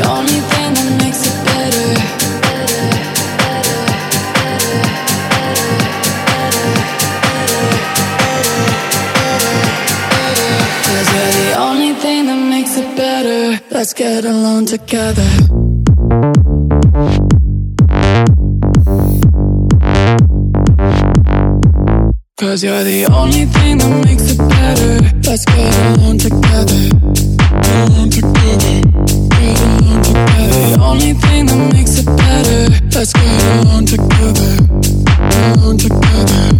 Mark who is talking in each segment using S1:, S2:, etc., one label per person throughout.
S1: the
S2: only
S3: thing that makes it better Let's get alone together. Cause you're the only thing that makes it better. Let's get alone together. Alone together the only thing that makes it better. Let's get along together, along together.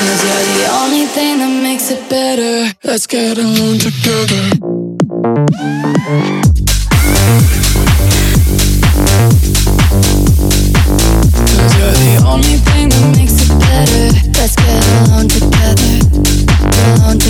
S3: Cause you're the only thing that makes it better. Let's get along together. You're the only thing that makes it better. Let's get along together. Get along together.